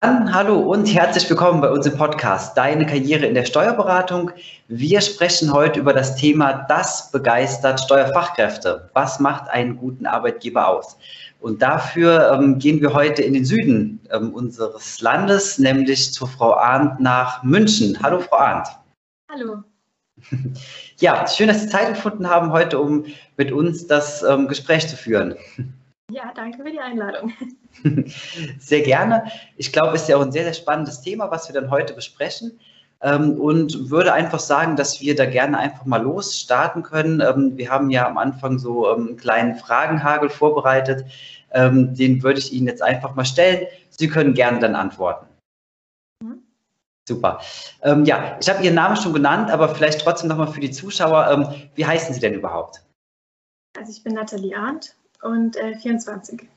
Hallo und herzlich willkommen bei unserem Podcast Deine Karriere in der Steuerberatung. Wir sprechen heute über das Thema Das begeistert Steuerfachkräfte. Was macht einen guten Arbeitgeber aus? Und dafür ähm, gehen wir heute in den Süden ähm, unseres Landes, nämlich zu Frau Arndt nach München. Hallo, Frau Arndt. Hallo. Ja, schön, dass Sie Zeit gefunden haben, heute um mit uns das ähm, Gespräch zu führen. Ja, danke für die Einladung. Sehr gerne. Ich glaube, es ist ja auch ein sehr, sehr spannendes Thema, was wir dann heute besprechen. Ähm, und würde einfach sagen, dass wir da gerne einfach mal losstarten können. Ähm, wir haben ja am Anfang so ähm, einen kleinen Fragenhagel vorbereitet. Den würde ich Ihnen jetzt einfach mal stellen. Sie können gerne dann antworten. Mhm. Super. ja, ich habe Ihren Namen schon genannt, aber vielleicht trotzdem nochmal für die Zuschauer. wie heißen Sie denn überhaupt? Also ich bin Nathalie Arndt und äh, 24.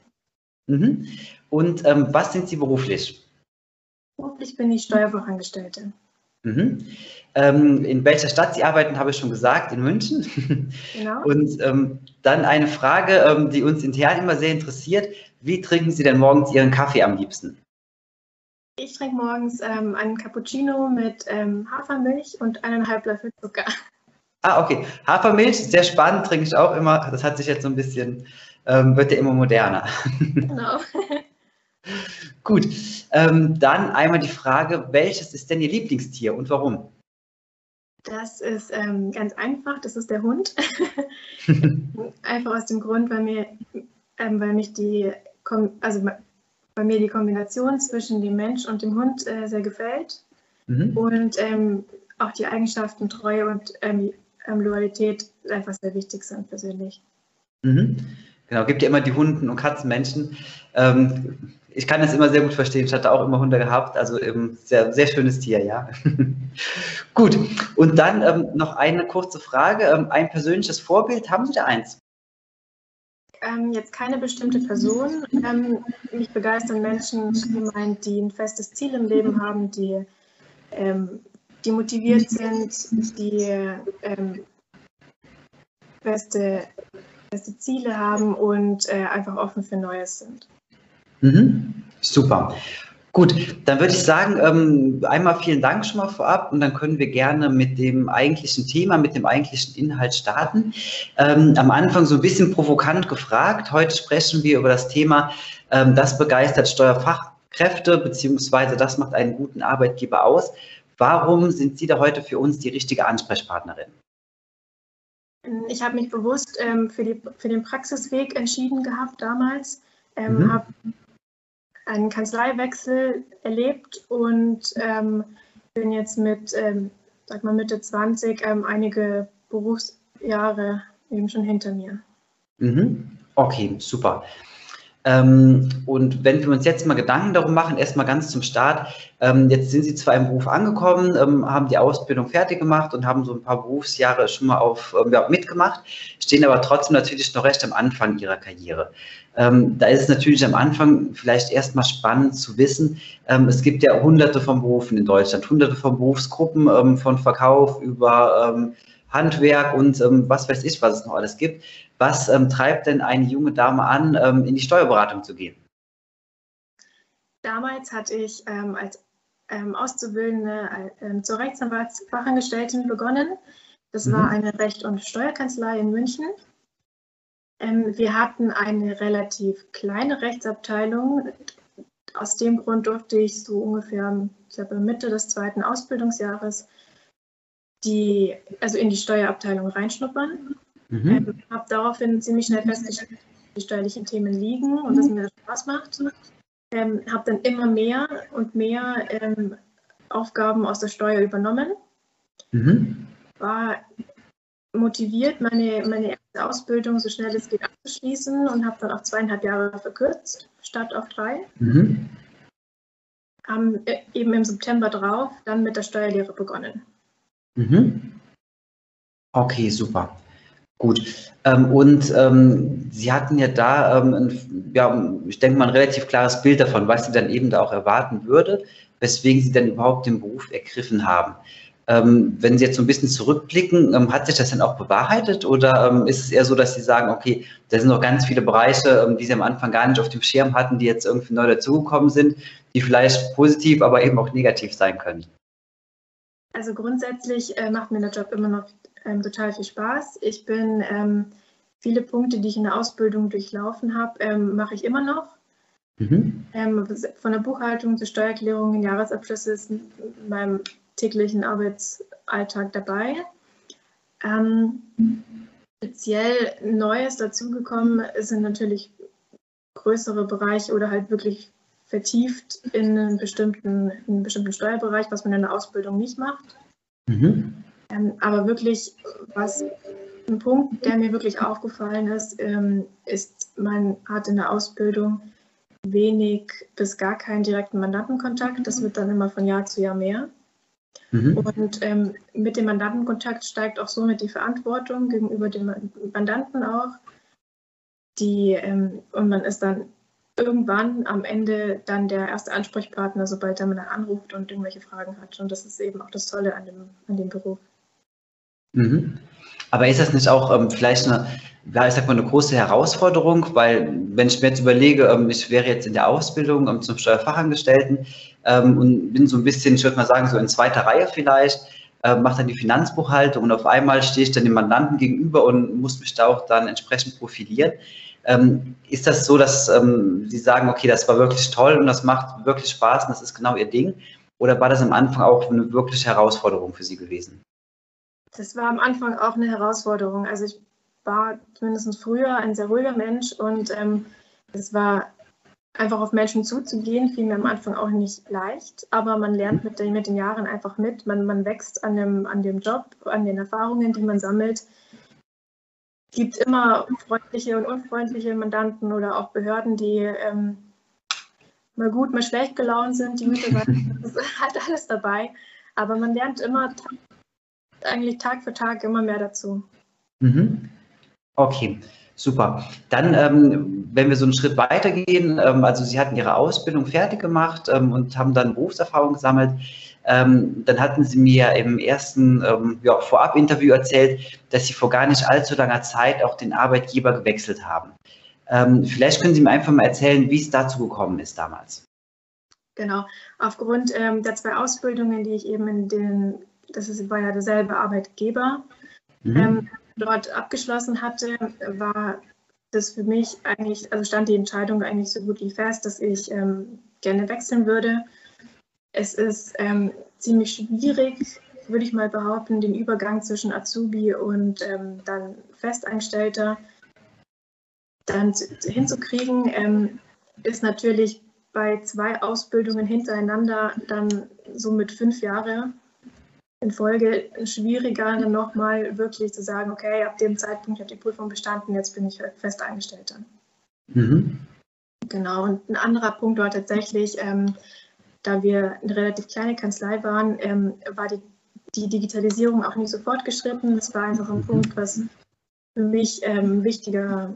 Mhm. Und ähm, was sind Sie beruflich? Beruflich bin ich Steuerbürangestellte. Mhm. Ähm, in welcher Stadt Sie arbeiten, habe ich schon gesagt, in München. Genau. Und ähm, dann eine Frage, ähm, die uns intern immer sehr interessiert. Wie trinken Sie denn morgens Ihren Kaffee am liebsten? Ich trinke morgens ähm, einen Cappuccino mit ähm, Hafermilch und eineinhalb Löffel Zucker. Ah, okay. Hafermilch, sehr spannend, trinke ich auch immer. Das hat sich jetzt so ein bisschen ähm, wird ja immer moderner. Genau. Gut, ähm, dann einmal die Frage, welches ist denn Ihr Lieblingstier und warum? Das ist ähm, ganz einfach, das ist der Hund. einfach aus dem Grund, weil mir, ähm, weil mich die, also bei mir die Kombination zwischen dem Mensch und dem Hund äh, sehr gefällt mhm. und ähm, auch die Eigenschaften Treue und ähm, Loyalität einfach sehr wichtig sind persönlich. Mhm. Genau, gibt ja immer die Hunden- und Katzenmenschen. Ähm, ich kann das immer sehr gut verstehen. Ich hatte auch immer Hunde gehabt, also ähm, sehr, sehr schönes Tier, ja. gut, und dann ähm, noch eine kurze Frage. Ähm, ein persönliches Vorbild, haben Sie da eins? Ähm, jetzt keine bestimmte Person. Ähm, mich begeistern Menschen, gemeint, die ein festes Ziel im Leben haben, die, die motiviert sind, die feste feste Ziele haben und äh, einfach offen für Neues sind. Mhm. Super. Gut, dann würde ich sagen, ähm, einmal vielen Dank schon mal vorab und dann können wir gerne mit dem eigentlichen Thema, mit dem eigentlichen Inhalt starten. Ähm, am Anfang so ein bisschen provokant gefragt. Heute sprechen wir über das Thema, ähm, das begeistert Steuerfachkräfte beziehungsweise das macht einen guten Arbeitgeber aus. Warum sind Sie da heute für uns die richtige Ansprechpartnerin? Ich habe mich bewusst ähm, für, die, für den Praxisweg entschieden gehabt damals, ähm, mhm. habe einen Kanzleiwechsel erlebt und ähm, bin jetzt mit, ähm, sag mal Mitte 20, ähm, einige Berufsjahre eben schon hinter mir. Mhm. Okay, super. Ähm, und wenn wir uns jetzt mal Gedanken darum machen, erstmal ganz zum Start, ähm, jetzt sind Sie zwar im Beruf angekommen, ähm, haben die Ausbildung fertig gemacht und haben so ein paar Berufsjahre schon mal auf, ja, mitgemacht, stehen aber trotzdem natürlich noch recht am Anfang Ihrer Karriere. Da ist es natürlich am Anfang vielleicht erstmal spannend zu wissen, es gibt ja hunderte von Berufen in Deutschland, hunderte von Berufsgruppen, von Verkauf über Handwerk und was weiß ich, was es noch alles gibt. Was ähm, treibt denn eine junge Dame an, ähm, in die Steuerberatung zu gehen? Damals hatte ich ähm, als ähm, Auszubildende äh, zur Rechtsanwaltsfachangestellten begonnen. Das mhm. war eine Recht- und Steuerkanzlei in München. Ähm, wir hatten eine relativ kleine Rechtsabteilung. Aus dem Grund durfte ich so ungefähr ich glaube, Mitte des zweiten Ausbildungsjahres die, also in die Steuerabteilung reinschnuppern. Mhm. Ähm, habe daraufhin ziemlich schnell festgestellt, die steuerlichen Themen liegen und dass mir das Spaß macht. Ähm, habe dann immer mehr und mehr ähm, Aufgaben aus der Steuer übernommen. Mhm. War motiviert, meine, meine erste Ausbildung so schnell es geht abzuschließen und habe dann auch zweieinhalb Jahre verkürzt, statt auf drei. Mhm. Haben äh, eben im September drauf dann mit der Steuerlehre begonnen. Mhm. Okay, super. Gut. Ähm, und ähm, Sie hatten ja da, ähm, ein, ja, ich denke mal, ein relativ klares Bild davon, was Sie dann eben da auch erwarten würde, weswegen Sie dann überhaupt den Beruf ergriffen haben. Ähm, wenn Sie jetzt so ein bisschen zurückblicken, ähm, hat sich das dann auch bewahrheitet oder ähm, ist es eher so, dass Sie sagen, okay, da sind noch ganz viele Bereiche, die Sie am Anfang gar nicht auf dem Schirm hatten, die jetzt irgendwie neu dazugekommen sind, die vielleicht positiv, aber eben auch negativ sein können? Also grundsätzlich äh, macht mir der Job immer noch ähm, total viel Spaß. Ich bin ähm, viele Punkte, die ich in der Ausbildung durchlaufen habe, ähm, mache ich immer noch. Mhm. Ähm, von der Buchhaltung zur Steuererklärung, Jahresabschlüsse ist in meinem täglichen Arbeitsalltag dabei. Ähm, speziell Neues dazugekommen sind natürlich größere Bereiche oder halt wirklich vertieft in einen bestimmten, in einen bestimmten Steuerbereich, was man in der Ausbildung nicht macht. Mhm. Ähm, aber wirklich, was ein Punkt, der mir wirklich aufgefallen ist, ähm, ist, man hat in der Ausbildung wenig bis gar keinen direkten Mandantenkontakt. Das wird dann immer von Jahr zu Jahr mehr. Mhm. Und ähm, mit dem Mandantenkontakt steigt auch somit die Verantwortung gegenüber dem Mandanten auch. Die, ähm, und man ist dann irgendwann am Ende dann der erste Ansprechpartner, sobald er man dann anruft und irgendwelche Fragen hat. Und das ist eben auch das Tolle an dem, an dem Beruf. Mhm. Aber ist das nicht auch ähm, vielleicht eine, ja, ich sag mal, eine große Herausforderung? Weil, wenn ich mir jetzt überlege, ähm, ich wäre jetzt in der Ausbildung ähm, zum Steuerfachangestellten ähm, und bin so ein bisschen, ich würde mal sagen, so in zweiter Reihe vielleicht, äh, mache dann die Finanzbuchhaltung und auf einmal stehe ich dann dem Mandanten gegenüber und muss mich da auch dann entsprechend profilieren. Ähm, ist das so, dass ähm, Sie sagen, okay, das war wirklich toll und das macht wirklich Spaß und das ist genau Ihr Ding? Oder war das am Anfang auch eine wirkliche Herausforderung für Sie gewesen? Das war am Anfang auch eine Herausforderung. Also ich war zumindest früher ein sehr ruhiger Mensch und ähm, es war einfach auf Menschen zuzugehen, fiel mir am Anfang auch nicht leicht, aber man lernt mit den, mit den Jahren einfach mit, man, man wächst an dem, an dem Job, an den Erfahrungen, die man sammelt. Es gibt immer freundliche und unfreundliche Mandanten oder auch Behörden, die ähm, mal gut, mal schlecht gelaunt sind, die Mitarbeiter, das ist halt alles dabei. Aber man lernt immer eigentlich Tag für Tag immer mehr dazu. Mhm. Okay, super. Dann, ähm, wenn wir so einen Schritt weitergehen, ähm, also Sie hatten Ihre Ausbildung fertig gemacht ähm, und haben dann Berufserfahrung gesammelt. Ähm, dann hatten Sie mir im ersten ähm, ja, Vorab-Interview erzählt, dass Sie vor gar nicht allzu langer Zeit auch den Arbeitgeber gewechselt haben. Ähm, vielleicht können Sie mir einfach mal erzählen, wie es dazu gekommen ist damals. Genau, aufgrund der zwei Ausbildungen, die ich eben in den das ist, war ja derselbe Arbeitgeber, mhm. ähm, dort abgeschlossen hatte, war das für mich eigentlich, also stand die Entscheidung eigentlich so gut wie fest, dass ich ähm, gerne wechseln würde. Es ist ähm, ziemlich schwierig, würde ich mal behaupten, den Übergang zwischen Azubi und ähm, dann Festeinstellter dann zu, hinzukriegen, ähm, ist natürlich bei zwei Ausbildungen hintereinander dann so mit fünf Jahre in Folge schwieriger, dann nochmal wirklich zu sagen, okay, ab dem Zeitpunkt habe ich die Prüfung bestanden, jetzt bin ich fest eingestellt dann. Mhm. Genau, und ein anderer Punkt war tatsächlich, ähm, da wir eine relativ kleine Kanzlei waren, ähm, war die, die, Digitalisierung auch nicht so fortgeschritten. Das war einfach ein mhm. Punkt, was für mich ähm, wichtiger,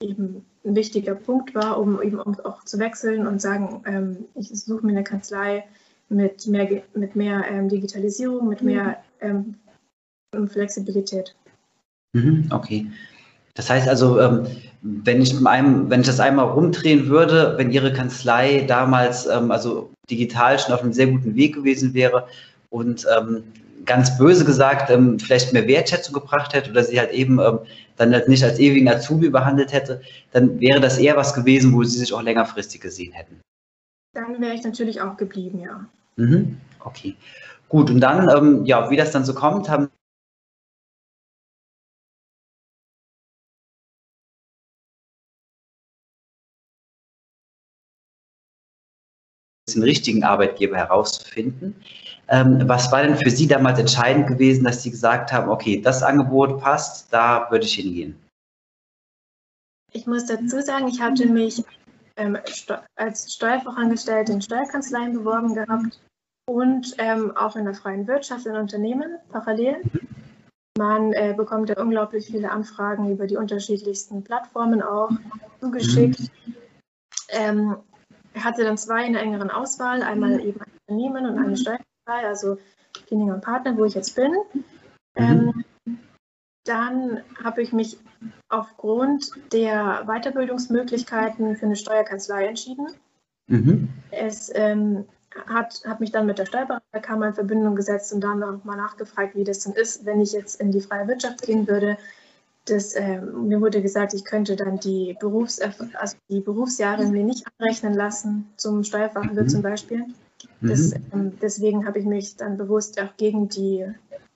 eben ein wichtiger Punkt war, um eben auch zu wechseln und sagen, ähm, ich suche mir eine Kanzlei, mit mehr, mit mehr ähm, Digitalisierung, mit mehr mhm. ähm, Flexibilität. Mhm, okay. Das heißt also, ähm, wenn, ich einem, wenn ich das einmal rumdrehen würde, wenn Ihre Kanzlei damals ähm, also digital schon auf einem sehr guten Weg gewesen wäre und ähm, ganz böse gesagt ähm, vielleicht mehr Wertschätzung gebracht hätte oder sie halt eben dann halt nicht als ewigen Azubi behandelt hätte, dann wäre das eher was gewesen, wo Sie sich auch längerfristig gesehen hätten. Dann wäre ich natürlich auch geblieben, ja. Mhm. Okay, gut. Und dann, ähm, ja, wie das dann so kommt, haben den richtigen Arbeitgeber herauszufinden. Ähm, was war denn für Sie damals entscheidend gewesen, dass Sie gesagt haben, okay, das Angebot passt, da würde ich hingehen? Ich muss dazu sagen, ich hatte mich ähm, als Steuerfachangestellte in Steuerkanzleien beworben gehabt und ähm, auch in der freien Wirtschaft in Unternehmen parallel. Man äh, bekommt ja unglaublich viele Anfragen über die unterschiedlichsten Plattformen auch zugeschickt. Mhm. Ähm, hatte dann zwei in der engeren Auswahl, einmal eben ein Unternehmen und eine Steuerkanzlei, also Klininger und Partner, wo ich jetzt bin. Mhm. Ähm, dann habe ich mich aufgrund der Weiterbildungsmöglichkeiten für eine Steuerkanzlei entschieden. Mhm. Es ähm, hat, hat mich dann mit der Steuerberaterkammer in Verbindung gesetzt und dann nochmal nachgefragt, wie das dann ist, wenn ich jetzt in die freie Wirtschaft gehen würde. Das, äh, mir wurde gesagt, ich könnte dann die, Berufs also die Berufsjahre mir nicht anrechnen lassen, zum Steuerfachwirt mhm. zum Beispiel. Das, mhm. ähm, deswegen habe ich mich dann bewusst auch gegen die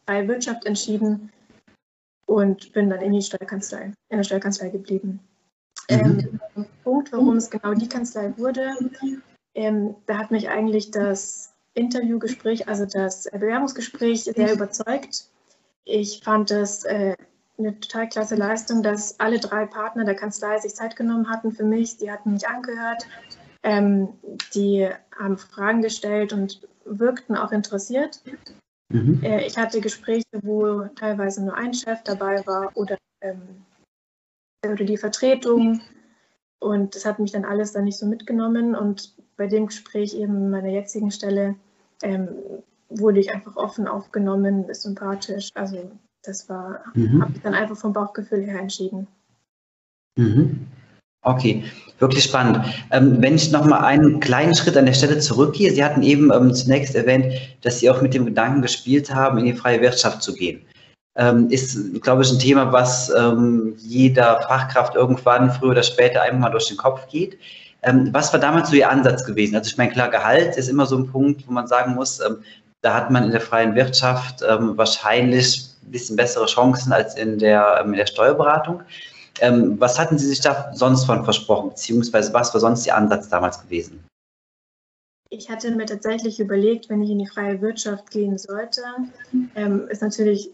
freie Wirtschaft entschieden und bin dann in die Steuerkanzlei, in der Steuerkanzlei geblieben. Mhm. Ähm, Punkt, warum es genau die Kanzlei wurde, ähm, da hat mich eigentlich das Interviewgespräch, also das Bewerbungsgespräch sehr überzeugt. Ich fand es äh, eine total klasse Leistung, dass alle drei Partner der Kanzlei sich Zeit genommen hatten für mich. Die hatten mich angehört, ähm, die haben Fragen gestellt und wirkten auch interessiert. Mhm. Äh, ich hatte Gespräche, wo teilweise nur ein Chef dabei war oder, ähm, oder die Vertretung. Und das hat mich dann alles dann nicht so mitgenommen. Und bei dem Gespräch eben in meiner jetzigen Stelle ähm, wurde ich einfach offen aufgenommen, ist sympathisch. Also das war, mhm. habe ich dann einfach vom Bauchgefühl her entschieden. Mhm. Okay, wirklich spannend. Ähm, wenn ich nochmal einen kleinen Schritt an der Stelle zurückgehe, Sie hatten eben ähm, zunächst erwähnt, dass Sie auch mit dem Gedanken gespielt haben, in die freie Wirtschaft zu gehen. Ähm, ist, glaube ich, ein Thema, was ähm, jeder Fachkraft irgendwann früher oder später einmal durch den Kopf geht. Ähm, was war damals so Ihr Ansatz gewesen? Also ich meine, klar, Gehalt ist immer so ein Punkt, wo man sagen muss, ähm, da hat man in der freien Wirtschaft wahrscheinlich ein bisschen bessere Chancen als in der, in der Steuerberatung. Ähm, was hatten Sie sich da sonst von versprochen, beziehungsweise was war sonst Ihr Ansatz damals gewesen? Ich hatte mir tatsächlich überlegt, wenn ich in die freie Wirtschaft gehen sollte, ähm, ist natürlich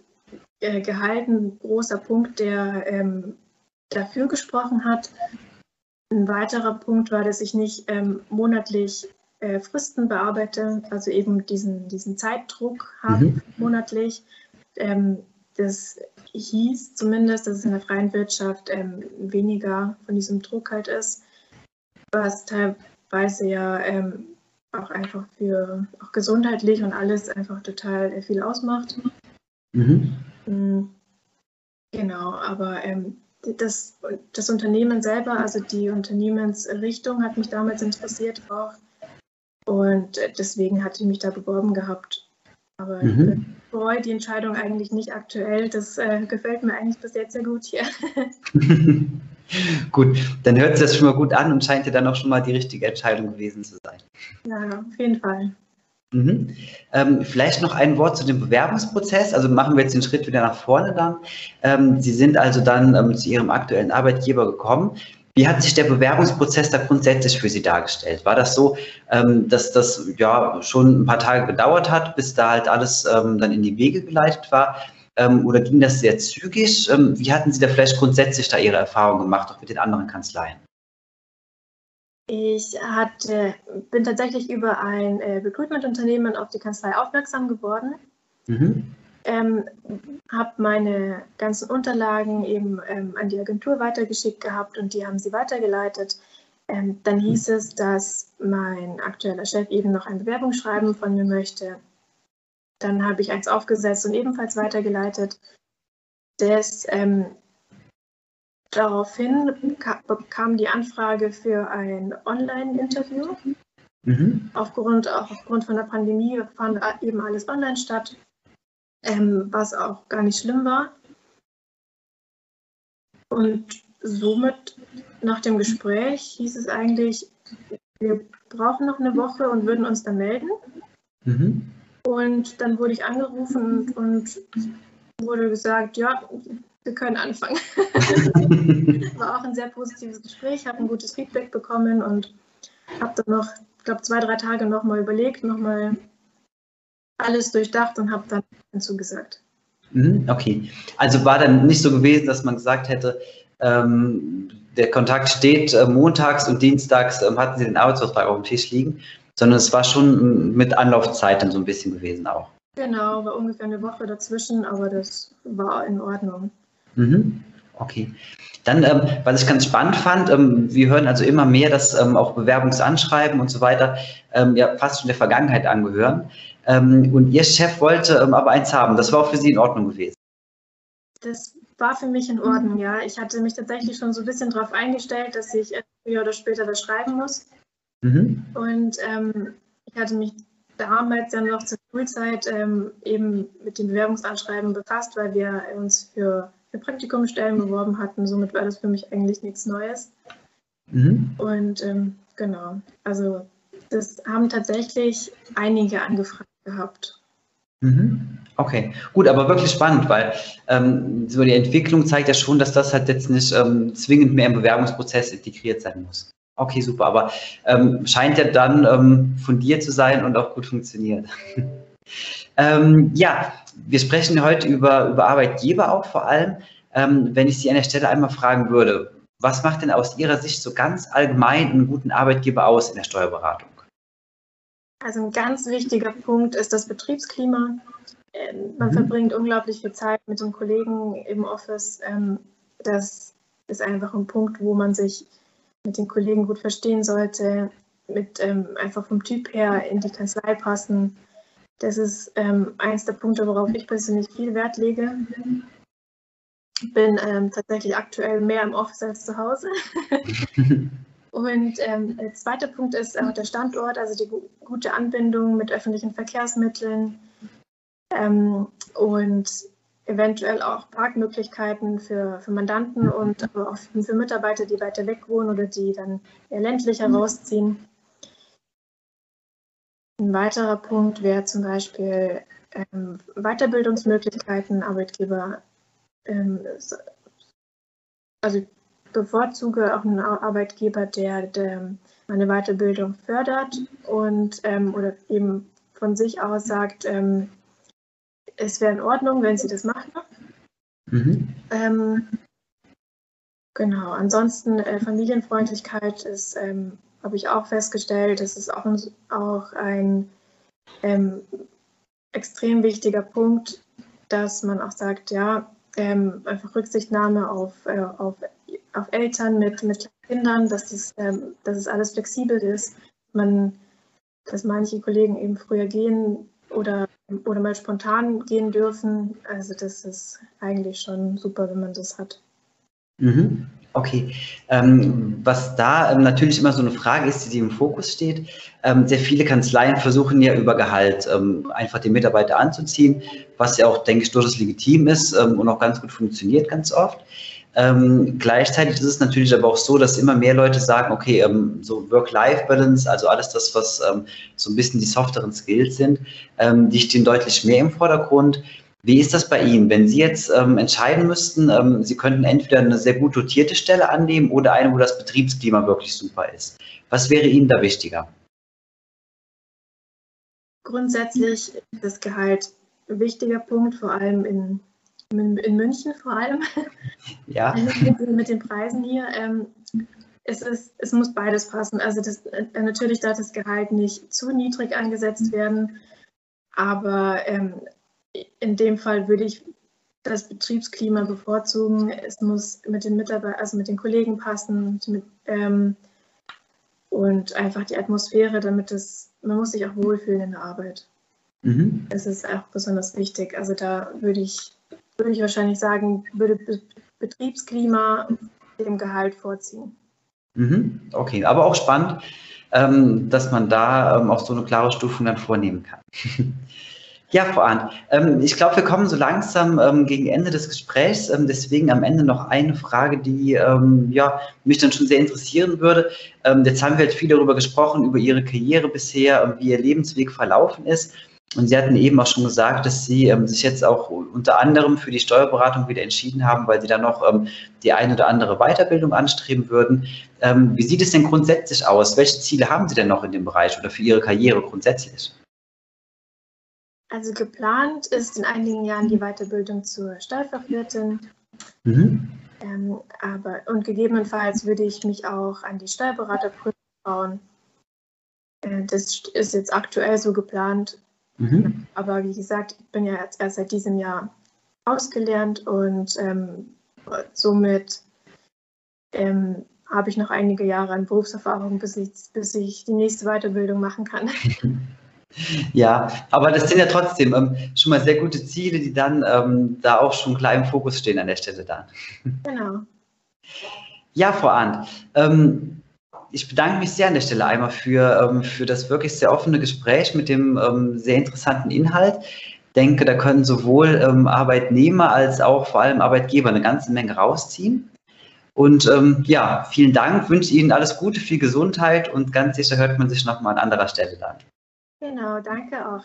äh, Gehalt ein großer Punkt, der ähm, dafür gesprochen hat. Ein weiterer Punkt war, dass ich nicht ähm, monatlich äh, Fristen bearbeite, also eben diesen, diesen Zeitdruck habe mhm. monatlich. Ähm, das hieß zumindest, dass es in der freien Wirtschaft ähm, weniger von diesem Druck halt ist, was teilweise ja ähm, auch einfach für auch gesundheitlich und alles einfach total äh, viel ausmacht. Mhm. Mm, genau, aber ähm, das, das Unternehmen selber, also die Unternehmensrichtung hat mich damals interessiert auch. Und deswegen hatte ich mich da beworben gehabt. Aber mhm. ich bereue die Entscheidung eigentlich nicht aktuell. Das äh, gefällt mir eigentlich bis jetzt sehr gut hier. gut, dann hört sich das schon mal gut an und scheint ja dann auch schon mal die richtige Entscheidung gewesen zu sein. Ja, auf jeden Fall. Mhm. Ähm, vielleicht noch ein Wort zu dem Bewerbungsprozess. Also machen wir jetzt den Schritt wieder nach vorne dann. Ähm, Sie sind also dann ähm, zu Ihrem aktuellen Arbeitgeber gekommen. Wie hat sich der Bewerbungsprozess da grundsätzlich für Sie dargestellt? War das so, ähm, dass das ja schon ein paar Tage gedauert hat, bis da halt alles ähm, dann in die Wege geleitet war? Ähm, oder ging das sehr zügig? wie hatten Sie da vielleicht grundsätzlich da Ihre Erfahrungen gemacht, auch mit den anderen Kanzleien? Ich hatte, bin tatsächlich über ein äh, Recruitment-Unternehmen auf die Kanzlei aufmerksam geworden. Mhm. Ähm, habe meine ganzen Unterlagen eben ähm, an die Agentur weitergeschickt gehabt und die haben sie weitergeleitet. Ähm, dann hieß es, dass mein aktueller Chef eben noch ein Bewerbungsschreiben von mir möchte. Dann habe ich eins aufgesetzt und ebenfalls weitergeleitet. Das ähm, Daraufhin kam die Anfrage für ein Online-Interview. Mhm. Aufgrund, auch aufgrund von der Pandemie fand eben alles online statt, ähm, was auch gar nicht schlimm war. Und somit nach dem Gespräch hieß es eigentlich, wir brauchen noch eine Woche und würden uns dann melden. Mhm. Und dann wurde ich angerufen und wurde gesagt, ja, wir können anfangen. War auch ein sehr positives Gespräch, habe ein gutes Feedback bekommen und habe dann noch, ich glaube, zwei, drei Tage nochmal überlegt, nochmal alles durchdacht und habe dann zugesagt. Mhm, okay, also war dann nicht so gewesen, dass man gesagt hätte, ähm, der Kontakt steht äh, montags und dienstags ähm, hatten Sie den Arbeitsvertrag auf dem Tisch liegen, sondern es war schon mit Anlaufzeit dann so ein bisschen gewesen auch. Genau, war ungefähr eine Woche dazwischen, aber das war in Ordnung. Mhm. Okay. Dann, ähm, was ich ganz spannend fand, ähm, wir hören also immer mehr, dass ähm, auch Bewerbungsanschreiben und so weiter ähm, ja fast schon der Vergangenheit angehören. Ähm, und Ihr Chef wollte ähm, aber eins haben. Das war auch für Sie in Ordnung gewesen. Das war für mich in Ordnung, ja. Ich hatte mich tatsächlich schon so ein bisschen darauf eingestellt, dass ich früher oder später das schreiben muss. Mhm. Und ich hatte mich damals ja noch zur Schulzeit eben mit dem Bewerbungsanschreiben befasst, weil wir uns für für Praktikumstellen beworben hatten. Somit war das für mich eigentlich nichts Neues. Mhm. Und ähm, genau, also das haben tatsächlich einige angefragt gehabt. Mhm. Okay, gut, aber wirklich spannend, weil ähm, so die Entwicklung zeigt ja schon, dass das halt jetzt nicht ähm, zwingend mehr im Bewerbungsprozess integriert sein muss. Okay, super, aber ähm, scheint ja dann ähm, fundiert zu sein und auch gut funktioniert. Ähm, ja, wir sprechen heute über, über Arbeitgeber auch vor allem. Ähm, wenn ich Sie an der Stelle einmal fragen würde, was macht denn aus Ihrer Sicht so ganz allgemein einen guten Arbeitgeber aus in der Steuerberatung? Also ein ganz wichtiger Punkt ist das Betriebsklima. Ähm, man mhm. verbringt unglaublich viel Zeit mit den Kollegen im Office. Ähm, das ist einfach ein Punkt, wo man sich mit den Kollegen gut verstehen sollte, mit ähm, einfach vom Typ her in die Kanzlei passen. Das ist eins der Punkte, worauf ich persönlich viel Wert lege. Ich bin tatsächlich aktuell mehr im Office als zu Hause. Und ähm, der zweite Punkt ist auch der Standort, also die gute Anbindung mit öffentlichen Verkehrsmitteln ähm, und eventuell auch Parkmöglichkeiten für, für Mandanten und aber auch für Mitarbeiter, die weiter weg wohnen oder die dann eher ländlich herausziehen. Ein weiterer Punkt wäre zum Beispiel ähm, Weiterbildungsmöglichkeiten. Arbeitgeber, ähm, also bevorzuge auch einen Arbeitgeber, der, der meine Weiterbildung fördert und ähm, oder eben von sich aus sagt, ähm, es wäre in Ordnung, wenn sie das machen. Mhm. Ähm, genau, ansonsten äh, Familienfreundlichkeit ist ähm, habe ich auch festgestellt, das ist auch ein, auch ein ähm, extrem wichtiger Punkt, dass man auch sagt, ja, ähm, einfach Rücksichtnahme auf, äh, auf, auf Eltern mit, mit Kindern, dass das, ähm, dass es alles flexibel ist. Man, dass manche Kollegen eben früher gehen oder, oder mal spontan gehen dürfen. Also das ist eigentlich schon super, wenn man das hat. Mhm. Okay, ähm, was da ähm, natürlich immer so eine Frage ist, die im Fokus steht. Ähm, sehr viele Kanzleien versuchen ja über Gehalt ähm, einfach den Mitarbeiter anzuziehen, was ja auch, denke ich, durchaus legitim ist ähm, und auch ganz gut funktioniert ganz oft. Ähm, gleichzeitig ist es natürlich aber auch so, dass immer mehr Leute sagen, okay, so Work-Life-Balance, also alles das, was so ein bisschen die softeren Skills sind, die stehen deutlich mehr im Vordergrund. Wie ist das bei Ihnen? Wenn Sie jetzt ähm, entscheiden müssten, ähm, Sie könnten entweder eine sehr gut dotierte Stelle annehmen oder eine, wo das Betriebsklima wirklich super ist. Was wäre Ihnen da wichtiger? Grundsätzlich ist das Gehalt ein wichtiger Punkt, vor allem in, in, München vor allem. Ja. mit, den Preisen hier. Ähm, es, ist, es muss beides passen. Also das, äh, natürlich darf das Gehalt nicht zu niedrig angesetzt werden, aber ähm, in dem Fall würde ich das Betriebsklima bevorzugen. Es muss mit den Mitarbeitern, also mit den Kollegen passen mit, ähm, und einfach die Atmosphäre, damit es, man muss sich auch wohlfühlen in der Arbeit. Mhm. Es ist auch besonders wichtig. Also da würde ich, würde ich wahrscheinlich sagen, würde Be Betriebsklima dem Gehalt vorziehen. Mhm. Okay, aber auch spannend, ähm, dass man da ähm, auch so eine klare Stufung dann vornehmen kann. Ja, Frau Arndt, ähm, ich glaube, wir kommen so langsam gegen Ende des Gesprächs. Deswegen am Ende noch eine Frage, die ja, mich dann schon sehr interessieren würde. Jetzt haben wir halt viel darüber gesprochen, über Ihre Karriere bisher und wie Ihr Lebensweg verlaufen ist. Und Sie hatten eben auch schon gesagt, dass Sie ähm, sich jetzt auch unter anderem für die Steuerberatung wieder entschieden haben, weil Sie da noch die eine oder andere Weiterbildung anstreben würden. wie sieht es denn grundsätzlich aus? Welche Ziele haben Sie denn noch in dem Bereich oder für Ihre Karriere grundsätzlich? Also geplant ist in einigen Jahren die Weiterbildung zur Steuerfachwirtin. Mhm. Ähm, aber, und gegebenenfalls würde ich mich auch an die Steuerberaterprüfung bauen. Äh, das ist jetzt aktuell so geplant. Mhm. Aber wie gesagt, ich bin ja jetzt erst seit diesem Jahr ausgelernt und ähm, somit ähm, habe ich noch einige Jahre an Berufserfahrung, bis ich, bis ich die nächste Weiterbildung machen kann. Ja, aber das sind ja trotzdem ähm, schon mal sehr gute Ziele, die dann ähm, da auch schon klar im Fokus stehen an der Stelle dann. Genau. Ja, Frau Arndt, ähm, ich bedanke mich sehr an der Stelle einmal für, ähm, für das wirklich sehr offene Gespräch mit dem ähm, sehr interessanten Inhalt. Ich denke, da können sowohl ähm, Arbeitnehmer als auch vor allem Arbeitgeber eine ganze Menge rausziehen. Und ja, vielen Dank, wünsche Ihnen alles Gute, viel Gesundheit und ganz sicher hört man sich nochmal an anderer Stelle dann. Genau, danke auch.